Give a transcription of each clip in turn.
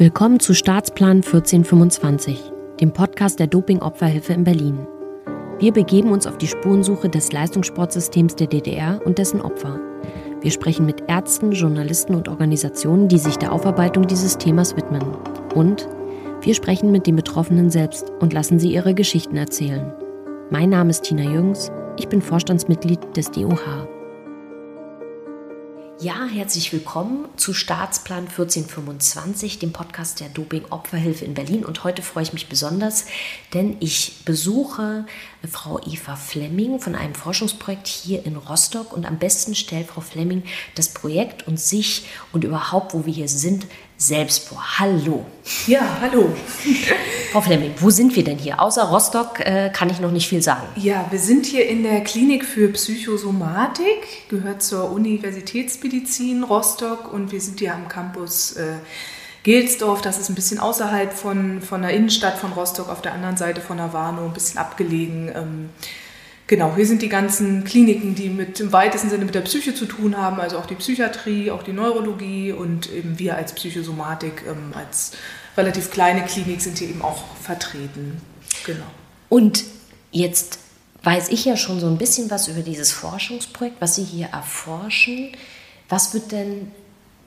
Willkommen zu Staatsplan 1425, dem Podcast der Doping-Opferhilfe in Berlin. Wir begeben uns auf die Spurensuche des Leistungssportsystems der DDR und dessen Opfer. Wir sprechen mit Ärzten, Journalisten und Organisationen, die sich der Aufarbeitung dieses Themas widmen. Und wir sprechen mit den Betroffenen selbst und lassen sie ihre Geschichten erzählen. Mein Name ist Tina Jüngs, ich bin Vorstandsmitglied des DOH. Ja, herzlich willkommen zu Staatsplan 1425, dem Podcast der Doping-Opferhilfe in Berlin. Und heute freue ich mich besonders, denn ich besuche Frau Eva Flemming von einem Forschungsprojekt hier in Rostock. Und am besten stellt Frau Flemming das Projekt und sich und überhaupt, wo wir hier sind, selbst vor. Hallo. Ja, hallo. Frau Flemming, wo sind wir denn hier? Außer Rostock äh, kann ich noch nicht viel sagen. Ja, wir sind hier in der Klinik für Psychosomatik, gehört zur Universitätsmedizin Rostock und wir sind hier am Campus äh, Gelsdorf. Das ist ein bisschen außerhalb von, von der Innenstadt von Rostock, auf der anderen Seite von der Warnow, ein bisschen abgelegen. Ähm, Genau, hier sind die ganzen Kliniken, die mit im weitesten Sinne mit der Psyche zu tun haben, also auch die Psychiatrie, auch die Neurologie und eben wir als Psychosomatik, ähm, als relativ kleine Klinik sind hier eben auch vertreten. Genau. Und jetzt weiß ich ja schon so ein bisschen was über dieses Forschungsprojekt, was Sie hier erforschen. Was wird denn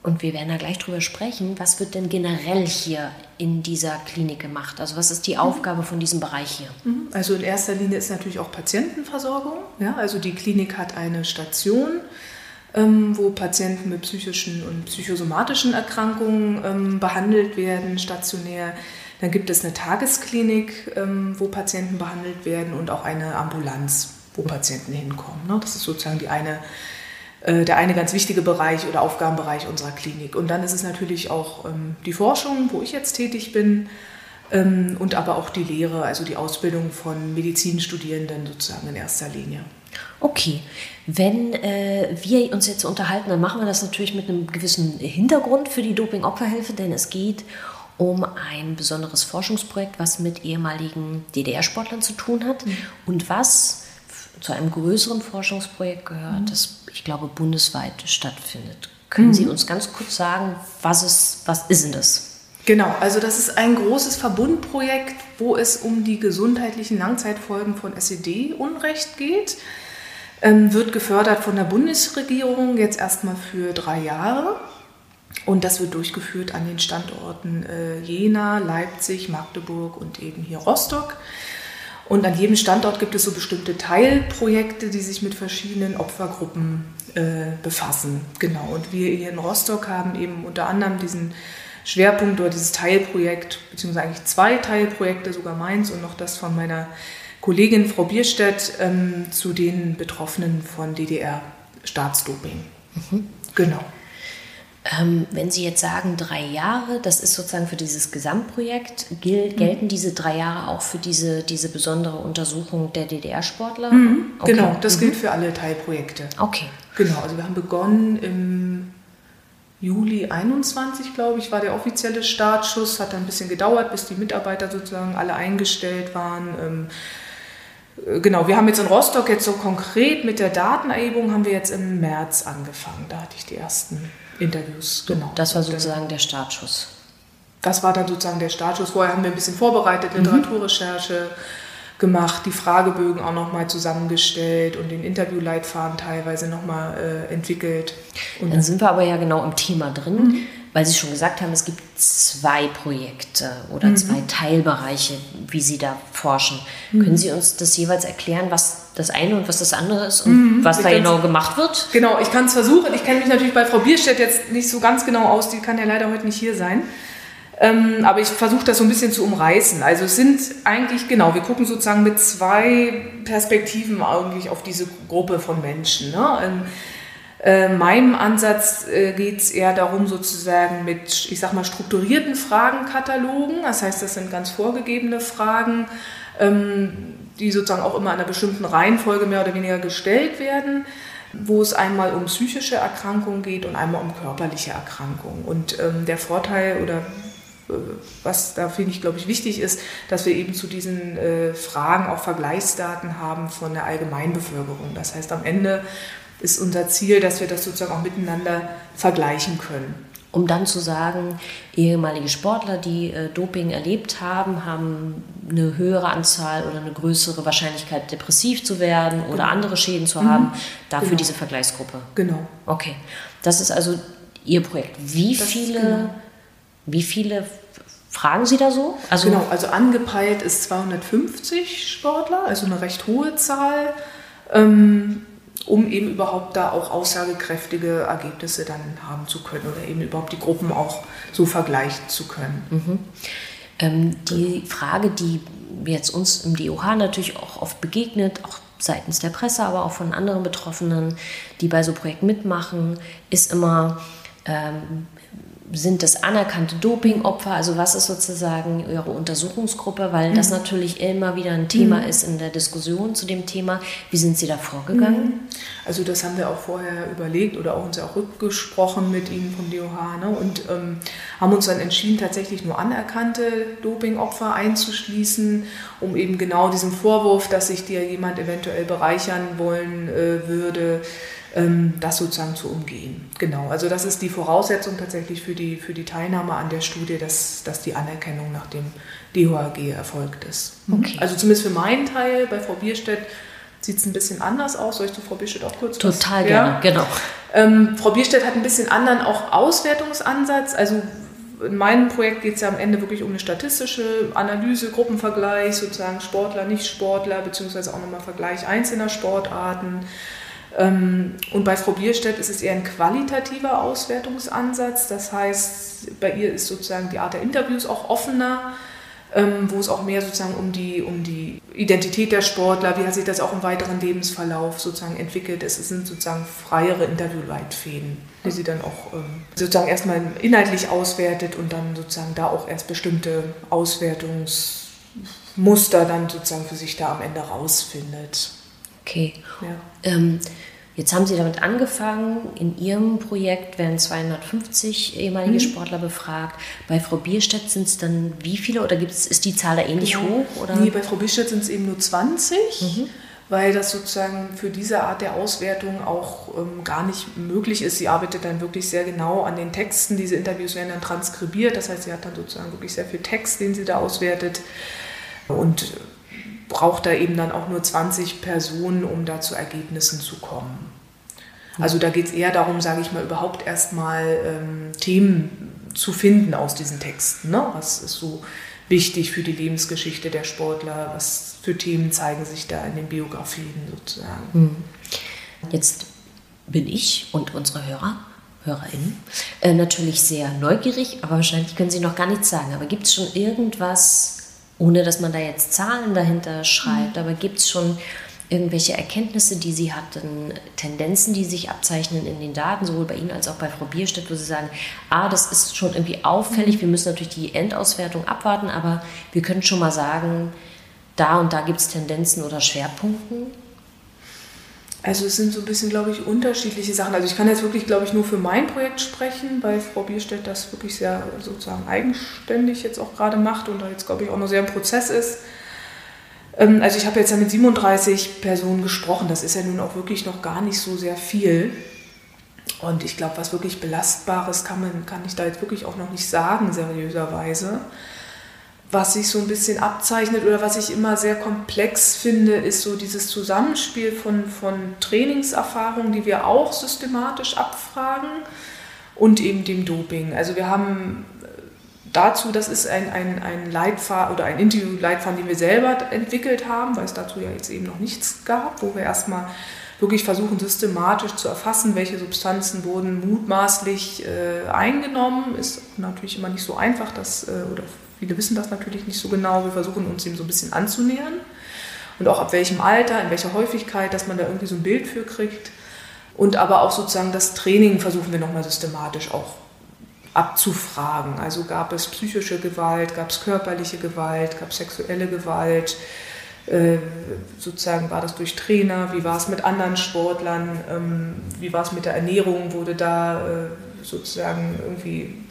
und wir werden da gleich drüber sprechen, was wird denn generell hier in dieser Klinik gemacht? Also was ist die Aufgabe von diesem Bereich hier? Mhm. Also in erster Linie ist natürlich auch Patientenversorgung. Ja? Also die Klinik hat eine Station, ähm, wo Patienten mit psychischen und psychosomatischen Erkrankungen ähm, behandelt werden, stationär. Dann gibt es eine Tagesklinik, ähm, wo Patienten behandelt werden und auch eine Ambulanz, wo Patienten hinkommen. Ne? Das ist sozusagen die eine der eine ganz wichtige Bereich oder Aufgabenbereich unserer Klinik. Und dann ist es natürlich auch ähm, die Forschung, wo ich jetzt tätig bin, ähm, und aber auch die Lehre, also die Ausbildung von Medizinstudierenden sozusagen in erster Linie. Okay, wenn äh, wir uns jetzt unterhalten, dann machen wir das natürlich mit einem gewissen Hintergrund für die Doping-Opferhilfe, denn es geht um ein besonderes Forschungsprojekt, was mit ehemaligen DDR-Sportlern zu tun hat mhm. und was zu einem größeren Forschungsprojekt gehört, mhm. das ich glaube bundesweit stattfindet. Können mhm. Sie uns ganz kurz sagen, was ist, was ist denn das? Genau, also das ist ein großes Verbundprojekt, wo es um die gesundheitlichen Langzeitfolgen von SED-Unrecht geht. Ähm, wird gefördert von der Bundesregierung jetzt erstmal für drei Jahre. Und das wird durchgeführt an den Standorten äh, Jena, Leipzig, Magdeburg und eben hier Rostock. Und an jedem Standort gibt es so bestimmte Teilprojekte, die sich mit verschiedenen Opfergruppen äh, befassen. Genau. Und wir hier in Rostock haben eben unter anderem diesen Schwerpunkt oder dieses Teilprojekt, beziehungsweise eigentlich zwei Teilprojekte, sogar meins und noch das von meiner Kollegin Frau Bierstedt ähm, zu den Betroffenen von DDR-Staatsdoping. Mhm. Genau. Ähm, wenn Sie jetzt sagen drei Jahre, das ist sozusagen für dieses Gesamtprojekt, gel mhm. gelten diese drei Jahre auch für diese, diese besondere Untersuchung der DDR-Sportler? Mhm, okay. Genau, das mhm. gilt für alle Teilprojekte. Okay. Genau, also wir haben begonnen im Juli 21, glaube ich, war der offizielle Startschuss. Hat dann ein bisschen gedauert, bis die Mitarbeiter sozusagen alle eingestellt waren. Ähm, äh, genau, wir haben jetzt in Rostock jetzt so konkret mit der Datenerhebung haben wir jetzt im März angefangen. Da hatte ich die ersten Interviews, genau. Das war sozusagen der Startschuss. Das war dann sozusagen der Startschuss. Vorher haben wir ein bisschen vorbereitet, mhm. Literaturrecherche gemacht, die Fragebögen auch nochmal zusammengestellt und den Interviewleitfaden teilweise nochmal äh, entwickelt. Und dann sind wir aber ja genau im Thema drin. Mhm weil Sie schon gesagt haben, es gibt zwei Projekte oder mhm. zwei Teilbereiche, wie Sie da forschen. Mhm. Können Sie uns das jeweils erklären, was das eine und was das andere ist und mhm. was da genau gemacht wird? Genau, ich kann es versuchen. Ich kenne mich natürlich bei Frau Bierstedt jetzt nicht so ganz genau aus, die kann ja leider heute nicht hier sein. Ähm, aber ich versuche das so ein bisschen zu umreißen. Also es sind eigentlich, genau, wir gucken sozusagen mit zwei Perspektiven eigentlich auf diese Gruppe von Menschen. Ne? Ähm, äh, meinem Ansatz äh, geht es eher darum, sozusagen mit, ich sag mal, strukturierten Fragenkatalogen, das heißt, das sind ganz vorgegebene Fragen, ähm, die sozusagen auch immer in einer bestimmten Reihenfolge mehr oder weniger gestellt werden, wo es einmal um psychische Erkrankungen geht und einmal um körperliche Erkrankungen. Und ähm, der Vorteil oder äh, was da finde ich, glaube ich, wichtig ist, dass wir eben zu diesen äh, Fragen auch Vergleichsdaten haben von der Allgemeinbevölkerung. Das heißt, am Ende ist unser Ziel, dass wir das sozusagen auch miteinander vergleichen können. um dann zu sagen, ehemalige Sportler, die äh, Doping erlebt haben, haben eine höhere Anzahl oder eine größere Wahrscheinlichkeit, depressiv zu werden oder genau. andere Schäden zu mhm. haben, dafür genau. diese Vergleichsgruppe. Genau. Okay. Das ist also Ihr Projekt. Wie das viele, genau. wie viele fragen Sie da so? Also genau, also angepeilt ist 250 Sportler, also eine recht hohe Zahl. Ähm, um eben überhaupt da auch aussagekräftige Ergebnisse dann haben zu können oder eben überhaupt die Gruppen auch so vergleichen zu können. Mhm. Ähm, die Frage, die jetzt uns im DOH natürlich auch oft begegnet, auch seitens der Presse, aber auch von anderen Betroffenen, die bei so Projekten mitmachen, ist immer, ähm, sind das anerkannte Dopingopfer? Also was ist sozusagen Ihre Untersuchungsgruppe? Weil mhm. das natürlich immer wieder ein Thema mhm. ist in der Diskussion zu dem Thema. Wie sind Sie da vorgegangen? Mhm. Also das haben wir auch vorher überlegt oder auch uns auch rückgesprochen mit Ihnen vom DOH ne? und ähm, haben uns dann entschieden, tatsächlich nur anerkannte Dopingopfer einzuschließen, um eben genau diesem Vorwurf, dass sich dir jemand eventuell bereichern wollen äh, würde, das sozusagen zu umgehen. Genau, also das ist die Voraussetzung tatsächlich für die, für die Teilnahme an der Studie, dass, dass die Anerkennung nach dem DOAG erfolgt ist. Mhm. Okay. Also zumindest für meinen Teil bei Frau Bierstedt sieht es ein bisschen anders aus. Soll ich zu Frau Bierstedt auch kurz Total was? gerne, ja? genau. Ähm, Frau Bierstedt hat ein bisschen anderen auch Auswertungsansatz. Also in meinem Projekt geht es ja am Ende wirklich um eine statistische Analyse, Gruppenvergleich, sozusagen Sportler, Nicht-Sportler, beziehungsweise auch nochmal Vergleich einzelner Sportarten. Ähm, und bei Frau Bierstedt ist es eher ein qualitativer Auswertungsansatz. Das heißt, bei ihr ist sozusagen die Art der Interviews auch offener, ähm, wo es auch mehr sozusagen um die, um die Identität der Sportler, wie hat sich das auch im weiteren Lebensverlauf sozusagen entwickelt. Es sind sozusagen freiere Interviewleitfäden, die sie dann auch ähm, sozusagen erstmal inhaltlich auswertet und dann sozusagen da auch erst bestimmte Auswertungsmuster dann sozusagen für sich da am Ende rausfindet. Okay. Ja. Ähm, jetzt haben Sie damit angefangen. In Ihrem Projekt werden 250 ehemalige mhm. Sportler befragt. Bei Frau Bierstedt sind es dann wie viele oder gibt's, ist die Zahl da ähnlich genau. hoch? Oder? Nee, bei Frau Bierstedt sind es eben nur 20. Mhm. Weil das sozusagen für diese Art der Auswertung auch ähm, gar nicht möglich ist. Sie arbeitet dann wirklich sehr genau an den Texten. Diese Interviews werden dann transkribiert. Das heißt, sie hat dann sozusagen wirklich sehr viel Text, den sie da auswertet. Und braucht da eben dann auch nur 20 Personen, um da zu Ergebnissen zu kommen. Also da geht es eher darum, sage ich mal, überhaupt erstmal ähm, Themen zu finden aus diesen Texten. Ne? Was ist so wichtig für die Lebensgeschichte der Sportler? Was für Themen zeigen sich da in den Biografien sozusagen? Hm. Jetzt bin ich und unsere Hörer, HörerInnen, äh, natürlich sehr neugierig, aber wahrscheinlich können Sie noch gar nichts sagen. Aber gibt es schon irgendwas, ohne dass man da jetzt Zahlen dahinter schreibt, mhm. aber gibt es schon irgendwelche Erkenntnisse, die Sie hatten, Tendenzen, die sich abzeichnen in den Daten, sowohl bei Ihnen als auch bei Frau Bierstedt, wo Sie sagen, ah, das ist schon irgendwie auffällig, wir müssen natürlich die Endauswertung abwarten, aber wir können schon mal sagen, da und da gibt es Tendenzen oder Schwerpunkten? Also es sind so ein bisschen, glaube ich, unterschiedliche Sachen. Also ich kann jetzt wirklich, glaube ich, nur für mein Projekt sprechen, weil Frau Bierstedt das wirklich sehr sozusagen eigenständig jetzt auch gerade macht und da jetzt, glaube ich, auch noch sehr im Prozess ist. Ähm, also ich habe jetzt ja mit 37 Personen gesprochen. Das ist ja nun auch wirklich noch gar nicht so sehr viel. Und ich glaube, was wirklich Belastbares kann, man, kann ich da jetzt wirklich auch noch nicht sagen, seriöserweise was sich so ein bisschen abzeichnet oder was ich immer sehr komplex finde, ist so dieses Zusammenspiel von, von Trainingserfahrungen, die wir auch systematisch abfragen und eben dem Doping. Also wir haben äh, dazu, das ist ein, ein, ein Leitfaden oder ein Interview-Leitfaden, den wir selber entwickelt haben, weil es dazu ja jetzt eben noch nichts gab, wo wir erstmal wirklich versuchen systematisch zu erfassen, welche Substanzen wurden mutmaßlich äh, eingenommen. Ist natürlich immer nicht so einfach, das, äh, oder Viele wissen das natürlich nicht so genau. Wir versuchen uns dem so ein bisschen anzunähern. Und auch ab welchem Alter, in welcher Häufigkeit, dass man da irgendwie so ein Bild für kriegt. Und aber auch sozusagen das Training versuchen wir nochmal systematisch auch abzufragen. Also gab es psychische Gewalt, gab es körperliche Gewalt, gab es sexuelle Gewalt, äh, sozusagen war das durch Trainer, wie war es mit anderen Sportlern, ähm, wie war es mit der Ernährung, wurde da äh, sozusagen irgendwie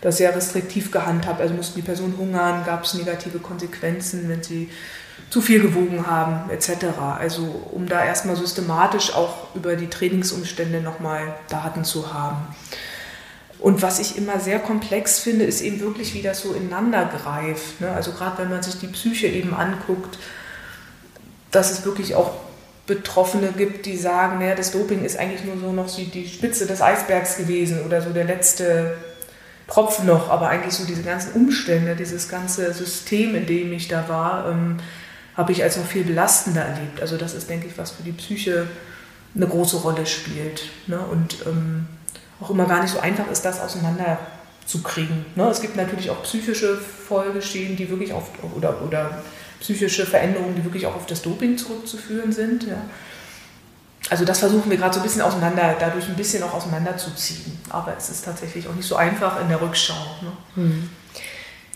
das sehr restriktiv gehandhabt. Also mussten die Personen hungern, gab es negative Konsequenzen, wenn sie zu viel gewogen haben, etc. Also um da erstmal systematisch auch über die Trainingsumstände nochmal Daten zu haben. Und was ich immer sehr komplex finde, ist eben wirklich, wie das so ineinander greift. Ne? Also gerade wenn man sich die Psyche eben anguckt, dass es wirklich auch Betroffene gibt, die sagen, naja, das Doping ist eigentlich nur so noch die Spitze des Eisbergs gewesen oder so der letzte Tropfen noch, aber eigentlich so diese ganzen Umstände, dieses ganze System, in dem ich da war, ähm, habe ich als noch viel belastender erlebt. Also das ist, denke ich, was für die Psyche eine große Rolle spielt. Ne? Und ähm, auch immer gar nicht so einfach ist, das auseinanderzukriegen. Ne? Es gibt natürlich auch psychische Folgeschäden, die wirklich auf, oder, oder psychische Veränderungen, die wirklich auch auf das Doping zurückzuführen sind. Ja. Also das versuchen wir gerade so ein bisschen auseinander, dadurch ein bisschen auch auseinanderzuziehen. Aber es ist tatsächlich auch nicht so einfach in der Rückschau. Ne? Hm.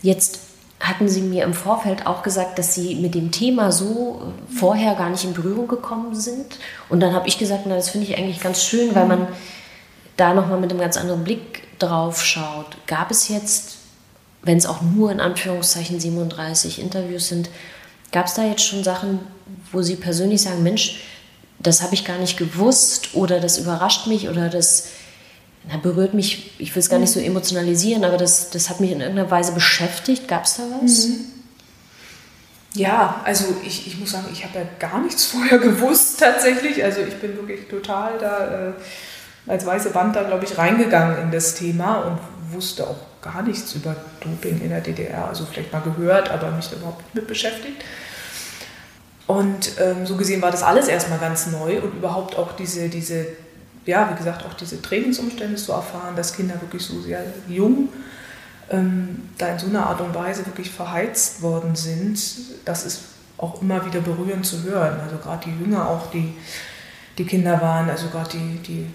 Jetzt hatten Sie mir im Vorfeld auch gesagt, dass Sie mit dem Thema so vorher gar nicht in Berührung gekommen sind. Und dann habe ich gesagt, na, das finde ich eigentlich ganz schön, weil man da nochmal mit einem ganz anderen Blick drauf schaut. Gab es jetzt, wenn es auch nur in Anführungszeichen 37 Interviews sind, gab es da jetzt schon Sachen, wo Sie persönlich sagen, Mensch, das habe ich gar nicht gewusst oder das überrascht mich oder das na, berührt mich, ich will es gar nicht so emotionalisieren, aber das, das hat mich in irgendeiner Weise beschäftigt. Gab es da was? Mhm. Ja, also ich, ich muss sagen, ich habe ja gar nichts vorher gewusst tatsächlich. Also ich bin wirklich total da äh, als weiße Wand da, glaube ich, reingegangen in das Thema und wusste auch gar nichts über Doping in der DDR. Also vielleicht mal gehört, aber mich da überhaupt nicht mit beschäftigt. Und ähm, so gesehen war das alles erstmal ganz neu und überhaupt auch diese, diese, ja, wie gesagt, auch diese Trainingsumstände zu erfahren, dass Kinder wirklich so sehr jung ähm, da in so einer Art und Weise wirklich verheizt worden sind, das ist auch immer wieder berührend zu hören. Also gerade die Jünger auch, die, die Kinder waren, also gerade die, die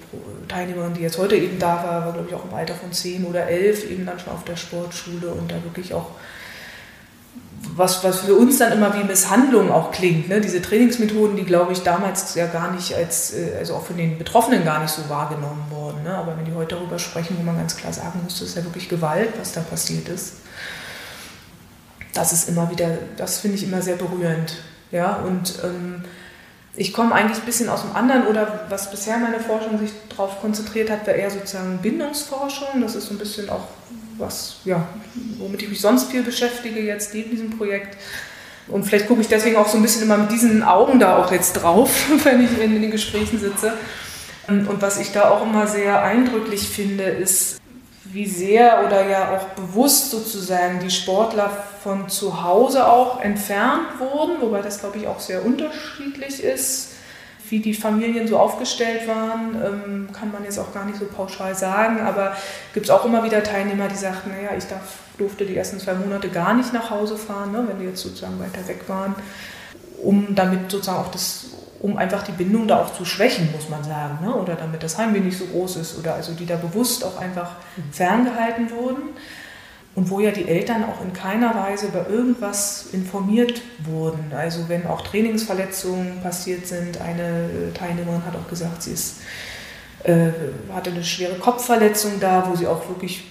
Teilnehmerin, die jetzt heute eben da war, war glaube ich auch im Alter von zehn oder elf eben dann schon auf der Sportschule und da wirklich auch was, was für uns dann immer wie Misshandlung auch klingt. Ne? Diese Trainingsmethoden, die, glaube ich, damals ja gar nicht als, äh, also auch von den Betroffenen gar nicht so wahrgenommen wurden. Ne? Aber wenn die heute darüber sprechen, wo man ganz klar sagen muss, das ist ja wirklich Gewalt, was da passiert ist. Das ist immer wieder, das finde ich immer sehr berührend. Ja, und ähm, ich komme eigentlich ein bisschen aus dem anderen oder was bisher meine Forschung sich darauf konzentriert hat, war eher sozusagen Bindungsforschung. Das ist so ein bisschen auch was, ja, womit ich mich sonst viel beschäftige jetzt neben diesem Projekt. Und vielleicht gucke ich deswegen auch so ein bisschen immer mit diesen Augen da auch jetzt drauf, wenn ich in den Gesprächen sitze. Und was ich da auch immer sehr eindrücklich finde, ist, wie sehr oder ja auch bewusst sozusagen die Sportler von zu Hause auch entfernt wurden, wobei das, glaube ich, auch sehr unterschiedlich ist wie die Familien so aufgestellt waren, ähm, kann man jetzt auch gar nicht so pauschal sagen. Aber gibt es auch immer wieder Teilnehmer, die sagten, naja, ich darf, durfte die ersten zwei Monate gar nicht nach Hause fahren, ne, wenn die jetzt sozusagen weiter weg waren, um damit sozusagen auch das, um einfach die Bindung da auch zu schwächen, muss man sagen, ne? oder damit das Heimweh nicht so groß ist, oder also die da bewusst auch einfach mhm. ferngehalten wurden und wo ja die Eltern auch in keiner Weise über irgendwas informiert wurden. Also wenn auch Trainingsverletzungen passiert sind, eine äh, Teilnehmerin hat auch gesagt, sie ist, äh, hatte eine schwere Kopfverletzung da, wo sie auch wirklich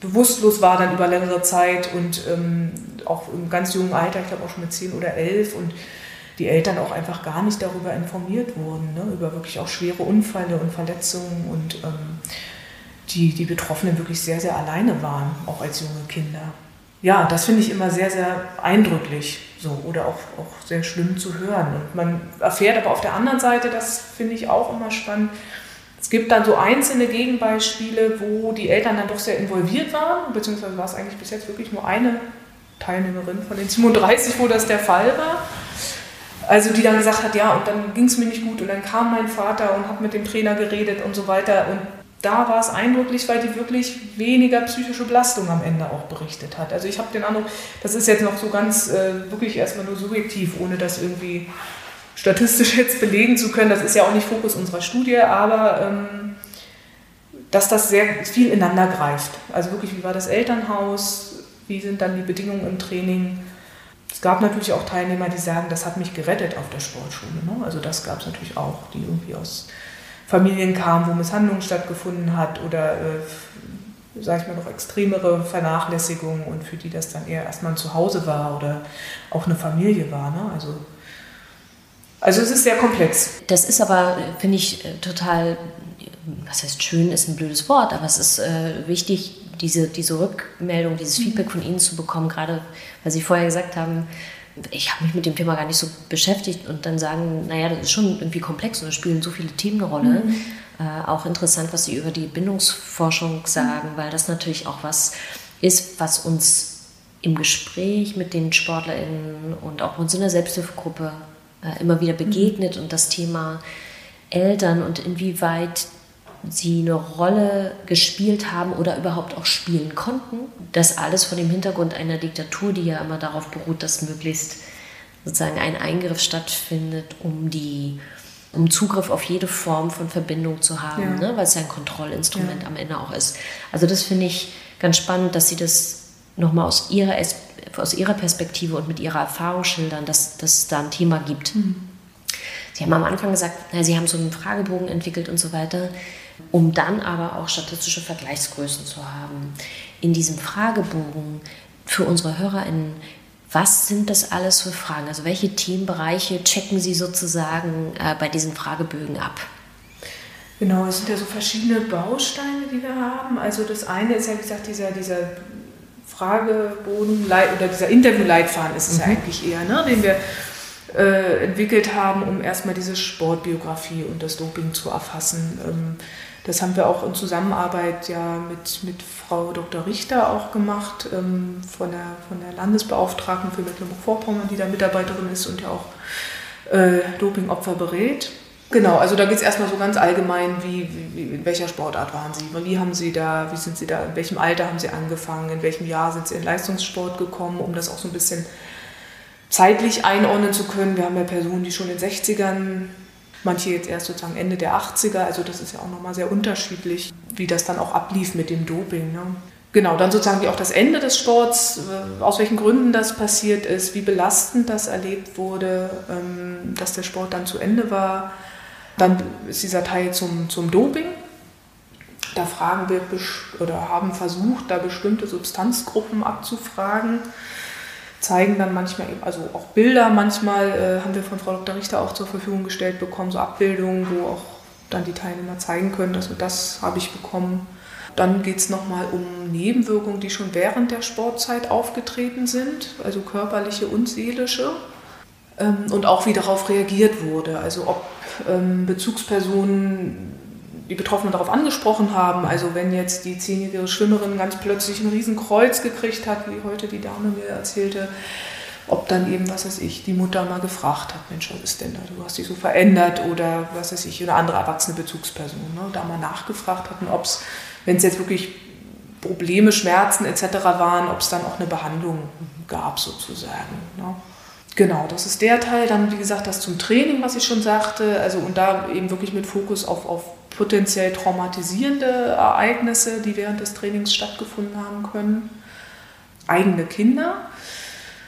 bewusstlos war dann über längere Zeit und ähm, auch im ganz jungen Alter, ich glaube auch schon mit 10 oder 11 und die Eltern auch einfach gar nicht darüber informiert wurden, ne, über wirklich auch schwere Unfälle und Verletzungen und ähm, die, die Betroffenen wirklich sehr, sehr alleine waren, auch als junge Kinder. Ja, das finde ich immer sehr, sehr eindrücklich so oder auch, auch sehr schlimm zu hören. Und man erfährt aber auf der anderen Seite, das finde ich auch immer spannend, es gibt dann so einzelne Gegenbeispiele, wo die Eltern dann doch sehr involviert waren, beziehungsweise war es eigentlich bis jetzt wirklich nur eine Teilnehmerin von den 37, wo das der Fall war. Also die dann gesagt hat, ja, und dann ging es mir nicht gut und dann kam mein Vater und hat mit dem Trainer geredet und so weiter. Und da war es eindrücklich, weil die wirklich weniger psychische Belastung am Ende auch berichtet hat. Also ich habe den Eindruck, das ist jetzt noch so ganz äh, wirklich erstmal nur subjektiv, ohne das irgendwie statistisch jetzt belegen zu können. Das ist ja auch nicht Fokus unserer Studie, aber ähm, dass das sehr viel ineinander greift. Also wirklich, wie war das Elternhaus, wie sind dann die Bedingungen im Training. Es gab natürlich auch Teilnehmer, die sagen, das hat mich gerettet auf der Sportschule. Ne? Also das gab es natürlich auch, die irgendwie aus Familien kamen, wo Misshandlung stattgefunden hat oder, äh, sage ich mal, noch extremere Vernachlässigung und für die das dann eher erstmal ein Zuhause war oder auch eine Familie war. Ne? Also, also es ist sehr komplex. Das ist aber, finde ich, total was heißt schön, ist ein blödes Wort, aber es ist äh, wichtig, diese, diese Rückmeldung, dieses mhm. Feedback von Ihnen zu bekommen, gerade weil Sie vorher gesagt haben, ich habe mich mit dem Thema gar nicht so beschäftigt und dann sagen, naja, das ist schon irgendwie komplex und da spielen so viele Themen eine Rolle. Mhm. Äh, auch interessant, was Sie über die Bindungsforschung sagen, mhm. weil das natürlich auch was ist, was uns im Gespräch mit den SportlerInnen und auch uns in der Selbsthilfegruppe äh, immer wieder begegnet mhm. und das Thema Eltern und inwieweit sie eine Rolle gespielt haben oder überhaupt auch spielen konnten. Das alles vor dem Hintergrund einer Diktatur, die ja immer darauf beruht, dass möglichst sozusagen ein Eingriff stattfindet, um die um Zugriff auf jede Form von Verbindung zu haben, ja. ne? weil es ja ein Kontrollinstrument ja. am Ende auch ist. Also das finde ich ganz spannend, dass Sie das nochmal aus ihrer, aus ihrer Perspektive und mit ihrer Erfahrung schildern, dass, dass es da ein Thema gibt. Mhm. Sie haben am Anfang gesagt, na, Sie haben so einen Fragebogen entwickelt und so weiter um dann aber auch statistische Vergleichsgrößen zu haben. In diesem Fragebogen für unsere HörerInnen, was sind das alles für Fragen? Also welche Themenbereiche checken Sie sozusagen äh, bei diesen Fragebögen ab? Genau, es sind ja so verschiedene Bausteine, die wir haben. Also das eine ist ja, wie gesagt, dieser, dieser Fragebogen oder dieser Interviewleitfaden ist es mhm. ja eigentlich eher, ne, den wir äh, entwickelt haben, um erstmal diese Sportbiografie und das Doping zu erfassen. Ähm, das haben wir auch in Zusammenarbeit ja mit, mit Frau Dr. Richter auch gemacht, ähm, von, der, von der Landesbeauftragten für Mecklenburg-Vorpommern, die da Mitarbeiterin ist und ja auch äh, Dopingopfer berät. Genau, also da geht es erstmal so ganz allgemein, wie, wie, in welcher Sportart waren Sie, wie haben Sie da, wie sind Sie da, in welchem Alter haben Sie angefangen, in welchem Jahr sind Sie in Leistungssport gekommen, um das auch so ein bisschen zeitlich einordnen zu können. Wir haben ja Personen, die schon in den 60ern manche jetzt erst sozusagen Ende der 80er. Also das ist ja auch nochmal sehr unterschiedlich, wie das dann auch ablief mit dem Doping. Ne? Genau, dann sozusagen wie auch das Ende des Sports, äh, aus welchen Gründen das passiert ist, wie belastend das erlebt wurde, ähm, dass der Sport dann zu Ende war. Dann ist dieser Teil zum, zum Doping. Da fragen wir oder haben versucht, da bestimmte Substanzgruppen abzufragen zeigen dann manchmal eben, also auch Bilder manchmal äh, haben wir von Frau Dr. Richter auch zur Verfügung gestellt bekommen, so Abbildungen, wo auch dann die Teilnehmer zeigen können, dass das habe ich bekommen. Dann geht es nochmal um Nebenwirkungen, die schon während der Sportzeit aufgetreten sind, also körperliche und seelische. Ähm, und auch wie darauf reagiert wurde, also ob ähm, Bezugspersonen die Betroffenen darauf angesprochen haben. Also wenn jetzt die zehnjährige Schwimmerin ganz plötzlich ein Riesenkreuz gekriegt hat, wie heute die Dame mir erzählte, ob dann eben, was weiß ich, die Mutter mal gefragt hat, Mensch, was ist denn da, du hast dich so verändert oder was weiß ich, eine andere erwachsene Bezugsperson, ne, da mal nachgefragt hatten, ob es, wenn es jetzt wirklich Probleme, Schmerzen etc. waren, ob es dann auch eine Behandlung gab sozusagen. Ne. Genau, das ist der Teil. Dann, wie gesagt, das zum Training, was ich schon sagte. Also und da eben wirklich mit Fokus auf, auf potenziell traumatisierende Ereignisse, die während des Trainings stattgefunden haben können. Eigene Kinder,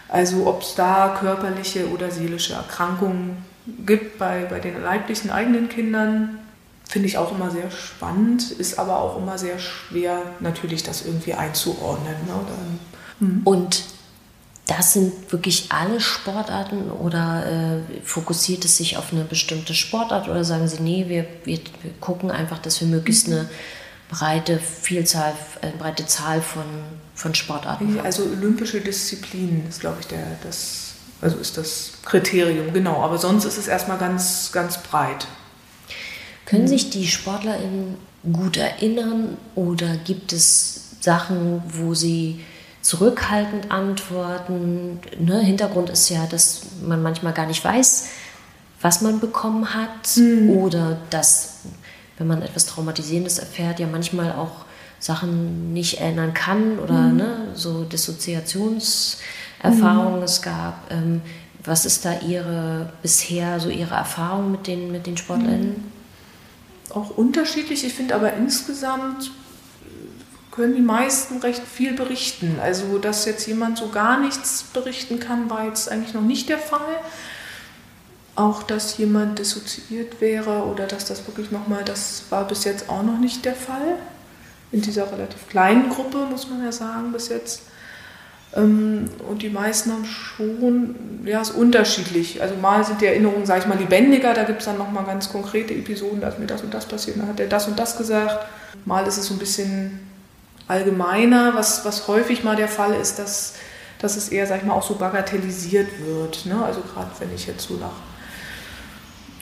also ob es da körperliche oder seelische Erkrankungen gibt bei, bei den leiblichen eigenen Kindern, finde ich auch immer sehr spannend, ist aber auch immer sehr schwer, natürlich das irgendwie einzuordnen. Ne? Dann, hm. Und das sind wirklich alle Sportarten oder äh, fokussiert es sich auf eine bestimmte Sportart oder sagen Sie, nee, wir, wir, wir gucken einfach, dass wir möglichst eine breite Vielzahl, eine breite Zahl von, von Sportarten haben? Also olympische Disziplinen ist, glaube ich, der, das, also ist das Kriterium, genau. Aber sonst ist es erstmal ganz, ganz breit. Können sich die SportlerInnen gut erinnern oder gibt es Sachen, wo sie zurückhaltend antworten. Ne? Hintergrund ist ja, dass man manchmal gar nicht weiß, was man bekommen hat mhm. oder dass, wenn man etwas Traumatisierendes erfährt, ja manchmal auch Sachen nicht erinnern kann oder mhm. ne, so Dissoziationserfahrungen mhm. es gab. Ähm, was ist da Ihre bisher so Ihre Erfahrung mit den, mit den SportlerInnen? Auch unterschiedlich. Ich finde aber insgesamt können die meisten recht viel berichten. Also, dass jetzt jemand so gar nichts berichten kann, war jetzt eigentlich noch nicht der Fall. Auch, dass jemand dissoziiert wäre oder dass das wirklich nochmal, das war bis jetzt auch noch nicht der Fall. In dieser relativ kleinen Gruppe, muss man ja sagen, bis jetzt. Ähm, und die meisten haben schon, ja, ist unterschiedlich. Also mal sind die Erinnerungen, sage ich mal, lebendiger, da gibt es dann nochmal ganz konkrete Episoden, da ist mir das und das passiert, dann hat er das und das gesagt. Mal ist es so ein bisschen allgemeiner, was, was häufig mal der Fall ist, dass, dass es eher, sag ich mal, auch so bagatellisiert wird. Ne? Also gerade wenn ich jetzt so nach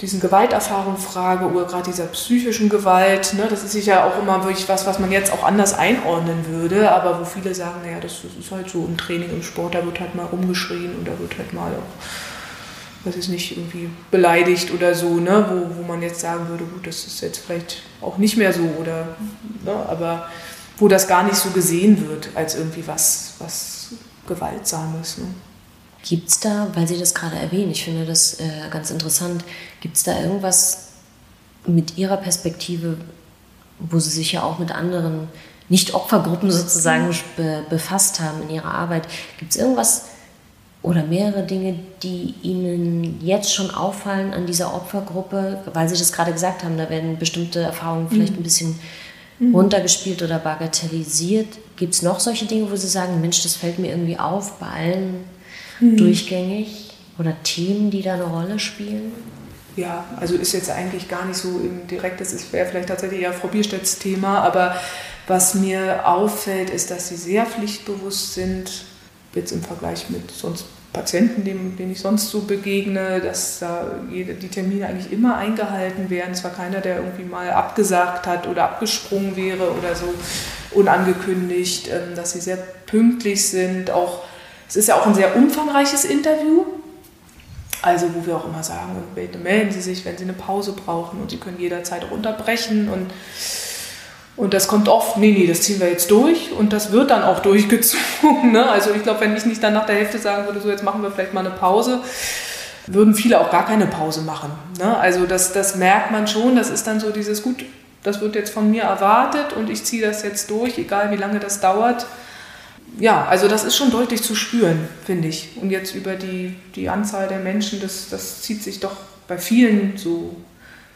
diesen Gewalterfahrungen frage oder gerade dieser psychischen Gewalt, ne, das ist sicher auch immer wirklich was, was man jetzt auch anders einordnen würde, aber wo viele sagen, naja, das, das ist halt so im Training, im Sport, da wird halt mal rumgeschrien und da wird halt mal auch, was ist nicht, irgendwie beleidigt oder so, ne, wo, wo man jetzt sagen würde, gut, das ist jetzt vielleicht auch nicht mehr so oder, ne, aber wo das gar nicht so gesehen wird als irgendwie was, was Gewaltsames. Ne. Gibt es da, weil Sie das gerade erwähnen, ich finde das äh, ganz interessant, gibt es da irgendwas mit Ihrer Perspektive, wo Sie sich ja auch mit anderen Nicht-Opfergruppen sozusagen be befasst haben in Ihrer Arbeit? Gibt es irgendwas oder mehrere Dinge, die Ihnen jetzt schon auffallen an dieser Opfergruppe, weil Sie das gerade gesagt haben, da werden bestimmte Erfahrungen vielleicht mhm. ein bisschen mhm. runtergespielt oder bagatellisiert. Gibt es noch solche Dinge, wo Sie sagen, Mensch, das fällt mir irgendwie auf bei allen mhm. durchgängig oder Themen, die da eine Rolle spielen? Ja, also ist jetzt eigentlich gar nicht so im direkt, das wäre vielleicht tatsächlich eher Frau Bierstedts Thema, aber was mir auffällt, ist, dass sie sehr pflichtbewusst sind, jetzt im Vergleich mit sonst Patienten, denen, denen ich sonst so begegne, dass da jede, die Termine eigentlich immer eingehalten werden. Es war keiner, der irgendwie mal abgesagt hat oder abgesprungen wäre oder so unangekündigt, ähm, dass sie sehr pünktlich sind, auch es ist ja auch ein sehr umfangreiches Interview. Also wo wir auch immer sagen, melden Sie sich, wenn Sie eine Pause brauchen und Sie können jederzeit auch unterbrechen. Und, und das kommt oft, nee, nee, das ziehen wir jetzt durch und das wird dann auch durchgezogen. Ne? Also ich glaube, wenn ich nicht dann nach der Hälfte sagen würde, so jetzt machen wir vielleicht mal eine Pause, würden viele auch gar keine Pause machen. Ne? Also das, das merkt man schon, das ist dann so dieses, gut, das wird jetzt von mir erwartet und ich ziehe das jetzt durch, egal wie lange das dauert ja, also das ist schon deutlich zu spüren, finde ich. Und jetzt über die, die Anzahl der Menschen, das, das zieht sich doch bei vielen so,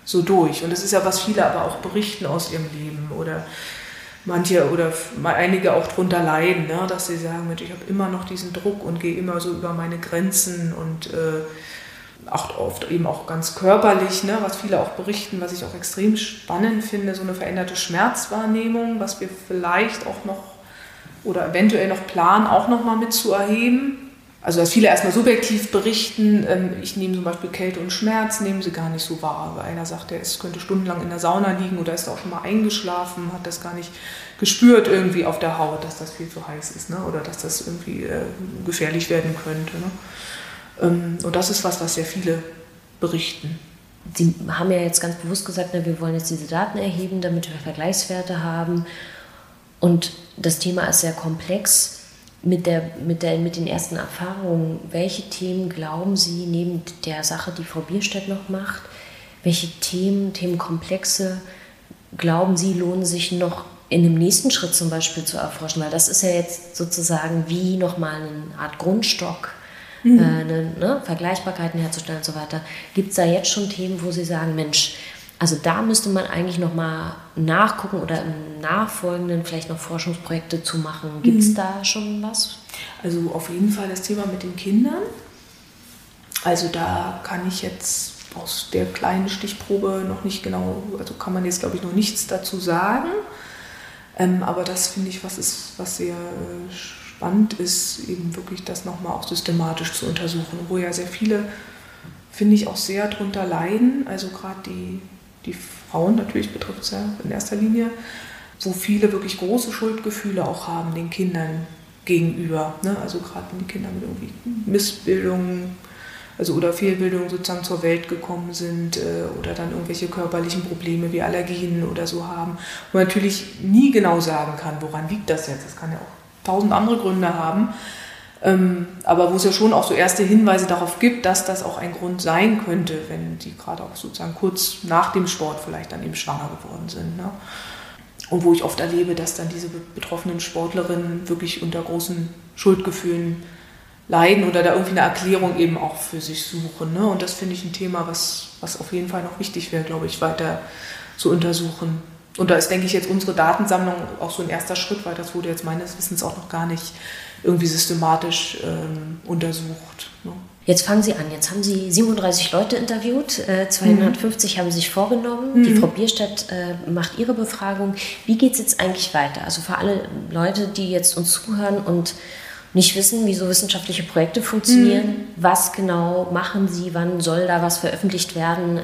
so durch. Und das ist ja, was viele aber auch berichten aus ihrem Leben oder manche oder einige auch drunter leiden, ne? dass sie sagen, Mensch, ich habe immer noch diesen Druck und gehe immer so über meine Grenzen und äh, auch oft eben auch ganz körperlich, ne? was viele auch berichten, was ich auch extrem spannend finde, so eine veränderte Schmerzwahrnehmung, was wir vielleicht auch noch oder eventuell noch planen, auch nochmal mit zu erheben. Also dass viele erstmal subjektiv berichten, ähm, ich nehme zum Beispiel Kälte und Schmerz, nehmen sie gar nicht so wahr. Weil einer sagt, er könnte stundenlang in der Sauna liegen oder ist auch schon mal eingeschlafen, hat das gar nicht gespürt irgendwie auf der Haut, dass das viel zu heiß ist ne? oder dass das irgendwie äh, gefährlich werden könnte. Ne? Ähm, und das ist was, was sehr viele berichten. Sie haben ja jetzt ganz bewusst gesagt, na, wir wollen jetzt diese Daten erheben, damit wir Vergleichswerte haben. Und das Thema ist sehr komplex. Mit, der, mit, der, mit den ersten Erfahrungen, welche Themen glauben Sie, neben der Sache, die Frau Bierstedt noch macht, welche Themen, Themenkomplexe glauben Sie, lohnen sich noch in dem nächsten Schritt zum Beispiel zu erforschen? Weil das ist ja jetzt sozusagen wie nochmal eine Art Grundstock, mhm. äh, eine ne, Vergleichbarkeiten herzustellen und so weiter. Gibt es da jetzt schon Themen, wo Sie sagen, Mensch, also da müsste man eigentlich noch mal nachgucken oder im Nachfolgenden vielleicht noch Forschungsprojekte zu machen. Gibt es mhm. da schon was? Also auf jeden Fall das Thema mit den Kindern. Also da kann ich jetzt aus der kleinen Stichprobe noch nicht genau, also kann man jetzt glaube ich noch nichts dazu sagen. Ähm, aber das finde ich, was ist, was sehr äh, spannend ist, eben wirklich das nochmal auch systematisch zu untersuchen, wo ja sehr viele, finde ich, auch sehr drunter leiden. Also gerade die die Frauen natürlich betrifft es ja in erster Linie, wo viele wirklich große Schuldgefühle auch haben den Kindern gegenüber. Ne? Also gerade wenn die Kinder mit irgendwie Missbildungen also oder Fehlbildungen sozusagen zur Welt gekommen sind äh, oder dann irgendwelche körperlichen Probleme wie Allergien oder so haben. wo man natürlich nie genau sagen kann, woran liegt das jetzt. Das kann ja auch tausend andere Gründe haben. Ähm, aber wo es ja schon auch so erste Hinweise darauf gibt, dass das auch ein Grund sein könnte, wenn die gerade auch sozusagen kurz nach dem Sport vielleicht dann eben schwanger geworden sind. Ne? Und wo ich oft erlebe, dass dann diese betroffenen Sportlerinnen wirklich unter großen Schuldgefühlen leiden oder da irgendwie eine Erklärung eben auch für sich suchen. Ne? Und das finde ich ein Thema, was, was auf jeden Fall noch wichtig wäre, glaube ich, weiter zu untersuchen. Und da ist, denke ich, jetzt unsere Datensammlung auch so ein erster Schritt, weil das wurde jetzt meines Wissens auch noch gar nicht irgendwie systematisch ähm, untersucht. Ne? Jetzt fangen Sie an. Jetzt haben Sie 37 Leute interviewt, äh, 250 mhm. haben sich vorgenommen. Mhm. Die Frau Bierstedt äh, macht ihre Befragung. Wie geht es jetzt eigentlich weiter? Also für alle Leute, die jetzt uns zuhören und nicht wissen, wie so wissenschaftliche Projekte funktionieren. Mhm. Was genau machen Sie? Wann soll da was veröffentlicht werden? Äh,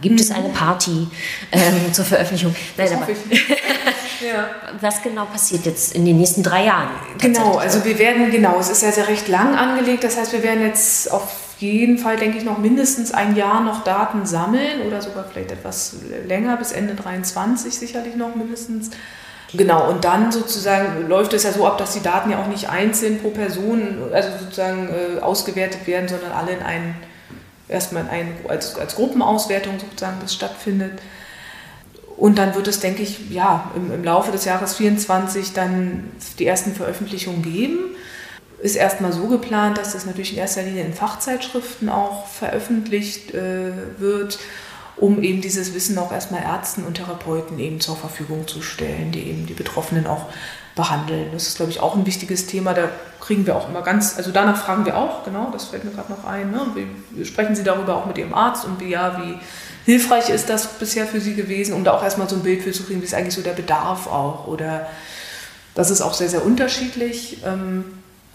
gibt mhm. es eine Party ähm, zur Veröffentlichung? Nein, aber ja. was genau passiert jetzt in den nächsten drei Jahren? Genau, also wir werden, genau, es ist ja sehr recht lang angelegt. Das heißt, wir werden jetzt auf jeden Fall, denke ich, noch mindestens ein Jahr noch Daten sammeln oder sogar vielleicht etwas länger, bis Ende 23 sicherlich noch mindestens. Genau, und dann sozusagen läuft es ja so ab, dass die Daten ja auch nicht einzeln pro Person, also sozusagen äh, ausgewertet werden, sondern alle in einen, erstmal in einen, als, als Gruppenauswertung sozusagen das stattfindet. Und dann wird es, denke ich, ja, im, im Laufe des Jahres 24 dann die ersten Veröffentlichungen geben. Ist erstmal so geplant, dass das natürlich in erster Linie in Fachzeitschriften auch veröffentlicht äh, wird um eben dieses Wissen auch erstmal Ärzten und Therapeuten eben zur Verfügung zu stellen, die eben die Betroffenen auch behandeln. Das ist, glaube ich, auch ein wichtiges Thema. Da kriegen wir auch immer ganz, also danach fragen wir auch, genau, das fällt mir gerade noch ein. Ne? Wie, sprechen Sie darüber auch mit Ihrem Arzt und wie, ja, wie hilfreich ist das bisher für Sie gewesen, um da auch erstmal so ein Bild für zu kriegen, wie ist eigentlich so der Bedarf auch oder das ist auch sehr, sehr unterschiedlich. Ähm,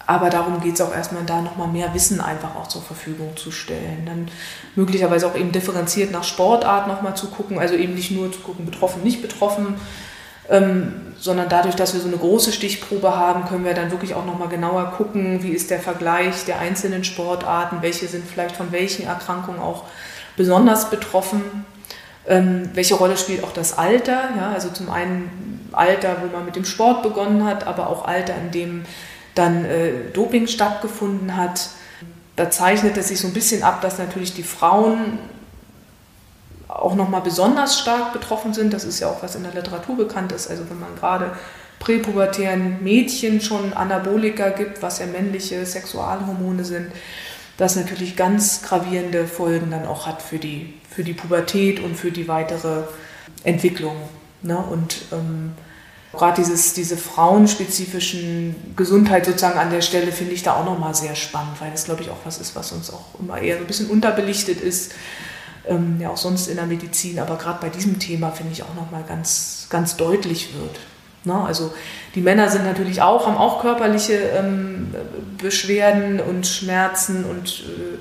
aber darum geht es auch erstmal da nochmal mehr Wissen einfach auch zur Verfügung zu stellen. Dann möglicherweise auch eben differenziert nach Sportart nochmal zu gucken, also eben nicht nur zu gucken, betroffen, nicht betroffen, ähm, sondern dadurch, dass wir so eine große Stichprobe haben, können wir dann wirklich auch nochmal genauer gucken, wie ist der Vergleich der einzelnen Sportarten, welche sind vielleicht von welchen Erkrankungen auch besonders betroffen. Ähm, welche Rolle spielt auch das Alter? Ja, also zum einen Alter, wo man mit dem Sport begonnen hat, aber auch Alter, in dem dann äh, Doping stattgefunden hat. Da zeichnet es sich so ein bisschen ab, dass natürlich die Frauen auch nochmal besonders stark betroffen sind. Das ist ja auch was in der Literatur bekannt ist. Also wenn man gerade präpubertären Mädchen schon Anabolika gibt, was ja männliche Sexualhormone sind, das natürlich ganz gravierende Folgen dann auch hat für die, für die Pubertät und für die weitere Entwicklung. Ne? Und ähm, Gerade dieses, diese frauenspezifischen Gesundheit sozusagen an der Stelle finde ich da auch nochmal sehr spannend, weil das, glaube ich, auch was ist, was uns auch immer eher so ein bisschen unterbelichtet ist. Ähm, ja, auch sonst in der Medizin, aber gerade bei diesem Thema finde ich auch nochmal ganz, ganz deutlich wird. Ne? Also die Männer sind natürlich auch, haben auch körperliche ähm, Beschwerden und Schmerzen und äh,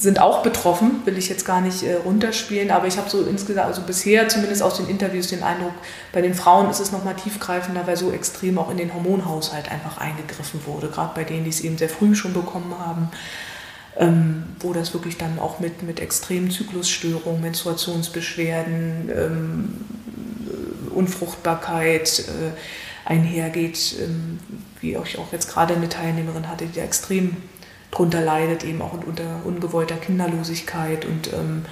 sind auch betroffen, will ich jetzt gar nicht äh, runterspielen, aber ich habe so insgesamt, also bisher zumindest aus den Interviews den Eindruck, bei den Frauen ist es nochmal tiefgreifender, weil so extrem auch in den Hormonhaushalt einfach eingegriffen wurde, gerade bei denen, die es eben sehr früh schon bekommen haben, ähm, wo das wirklich dann auch mit, mit extremen Zyklusstörungen, Menstruationsbeschwerden, ähm, Unfruchtbarkeit äh, einhergeht, ähm, wie ich auch jetzt gerade eine Teilnehmerin hatte, die extrem drunter leidet, eben auch unter ungewollter Kinderlosigkeit und ähm,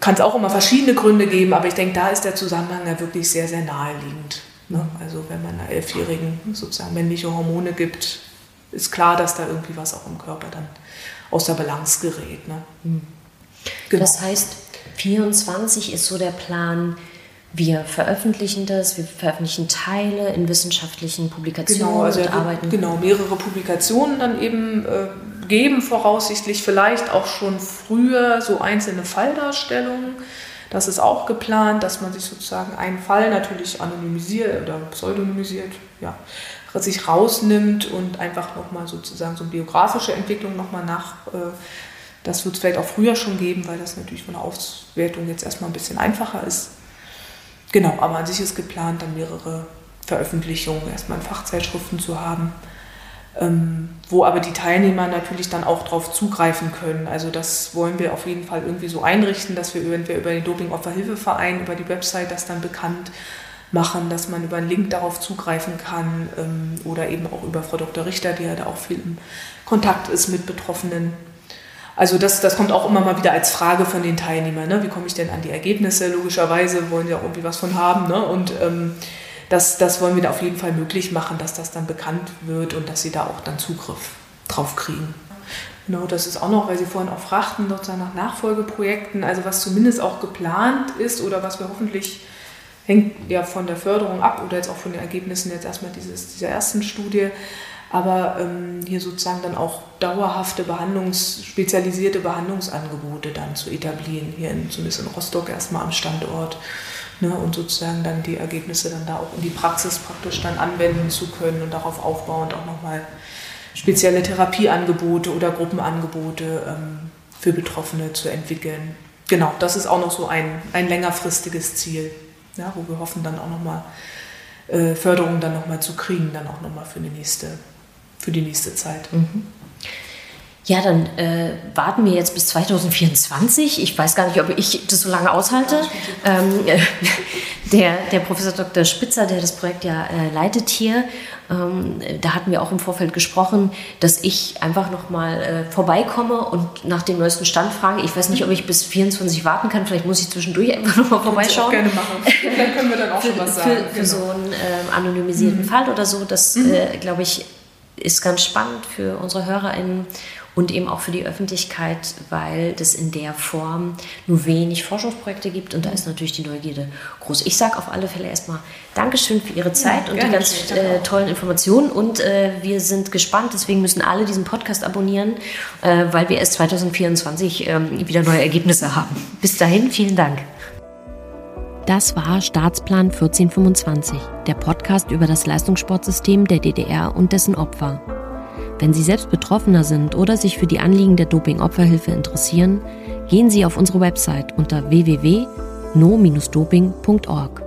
kann es auch immer verschiedene Gründe geben, aber ich denke, da ist der Zusammenhang ja wirklich sehr, sehr naheliegend. Ne? Also wenn man einer Elfjährigen sozusagen männliche Hormone gibt, ist klar, dass da irgendwie was auch im Körper dann aus der Balance gerät. Ne? Genau. Das heißt, 24 ist so der Plan, wir veröffentlichen das, wir veröffentlichen Teile in wissenschaftlichen Publikationen genau, also und arbeiten. Genau, mehrere Publikationen dann eben äh, geben, voraussichtlich vielleicht auch schon früher so einzelne Falldarstellungen. Das ist auch geplant, dass man sich sozusagen einen Fall natürlich anonymisiert oder pseudonymisiert, ja, sich rausnimmt und einfach nochmal sozusagen so eine biografische Entwicklung nochmal nach. Äh, das wird es vielleicht auch früher schon geben, weil das natürlich von der Auswertung jetzt erstmal ein bisschen einfacher ist. Genau, aber an sich ist geplant, dann mehrere Veröffentlichungen erstmal in Fachzeitschriften zu haben, ähm, wo aber die Teilnehmer natürlich dann auch darauf zugreifen können. Also das wollen wir auf jeden Fall irgendwie so einrichten, dass wir, wir über den Doping-Opferhilfeverein, über die Website das dann bekannt machen, dass man über einen Link darauf zugreifen kann ähm, oder eben auch über Frau Dr. Richter, die ja da auch viel im Kontakt ist mit Betroffenen also das, das kommt auch immer mal wieder als Frage von den Teilnehmern. Ne? Wie komme ich denn an die Ergebnisse? Logischerweise wollen sie auch irgendwie was von haben. Ne? Und ähm, das, das wollen wir da auf jeden Fall möglich machen, dass das dann bekannt wird und dass sie da auch dann Zugriff drauf kriegen. Genau, das ist auch noch, weil Sie vorhin auch fragten, sozusagen nach Nachfolgeprojekten, also was zumindest auch geplant ist oder was wir hoffentlich, hängt ja von der Förderung ab oder jetzt auch von den Ergebnissen jetzt erstmal dieses, dieser ersten Studie, aber ähm, hier sozusagen dann auch dauerhafte Behandlungs-, spezialisierte Behandlungsangebote dann zu etablieren, hier in, zumindest in Rostock erstmal am Standort. Ne, und sozusagen dann die Ergebnisse dann da auch in die Praxis praktisch dann anwenden zu können und darauf aufbauend auch nochmal spezielle Therapieangebote oder Gruppenangebote ähm, für Betroffene zu entwickeln. Genau, das ist auch noch so ein, ein längerfristiges Ziel, ja, wo wir hoffen dann auch nochmal äh, Förderung dann nochmal zu kriegen, dann auch nochmal für die nächste, für die nächste Zeit. Mhm. Ja, dann äh, warten wir jetzt bis 2024. Ich weiß gar nicht, ob ich das so lange aushalte. Ähm, der, der Professor Dr. Spitzer, der das Projekt ja äh, leitet hier, ähm, da hatten wir auch im Vorfeld gesprochen, dass ich einfach nochmal äh, vorbeikomme und nach dem neuesten Stand frage. Ich weiß nicht, ob ich bis 24 warten kann. Vielleicht muss ich zwischendurch einfach nochmal vorbeischauen. gerne machen. Dann können wir dann auch für, schon was sagen. Für, für genau. so einen äh, anonymisierten mhm. Fall oder so. Das, mhm. Äh, glaube ich, ist ganz spannend für unsere HörerInnen und eben auch für die Öffentlichkeit, weil es in der Form nur wenig Forschungsprojekte gibt und da ist natürlich die Neugierde groß. Ich sage auf alle Fälle erstmal Dankeschön für Ihre Zeit ja, und die ganz äh, tollen Informationen und äh, wir sind gespannt, deswegen müssen alle diesen Podcast abonnieren, äh, weil wir erst 2024 ähm, wieder neue Ergebnisse haben. Bis dahin, vielen Dank. Das war Staatsplan 1425, der Podcast über das Leistungssportsystem der DDR und dessen Opfer. Wenn Sie selbst Betroffener sind oder sich für die Anliegen der Doping-Opferhilfe interessieren, gehen Sie auf unsere Website unter www.no-doping.org.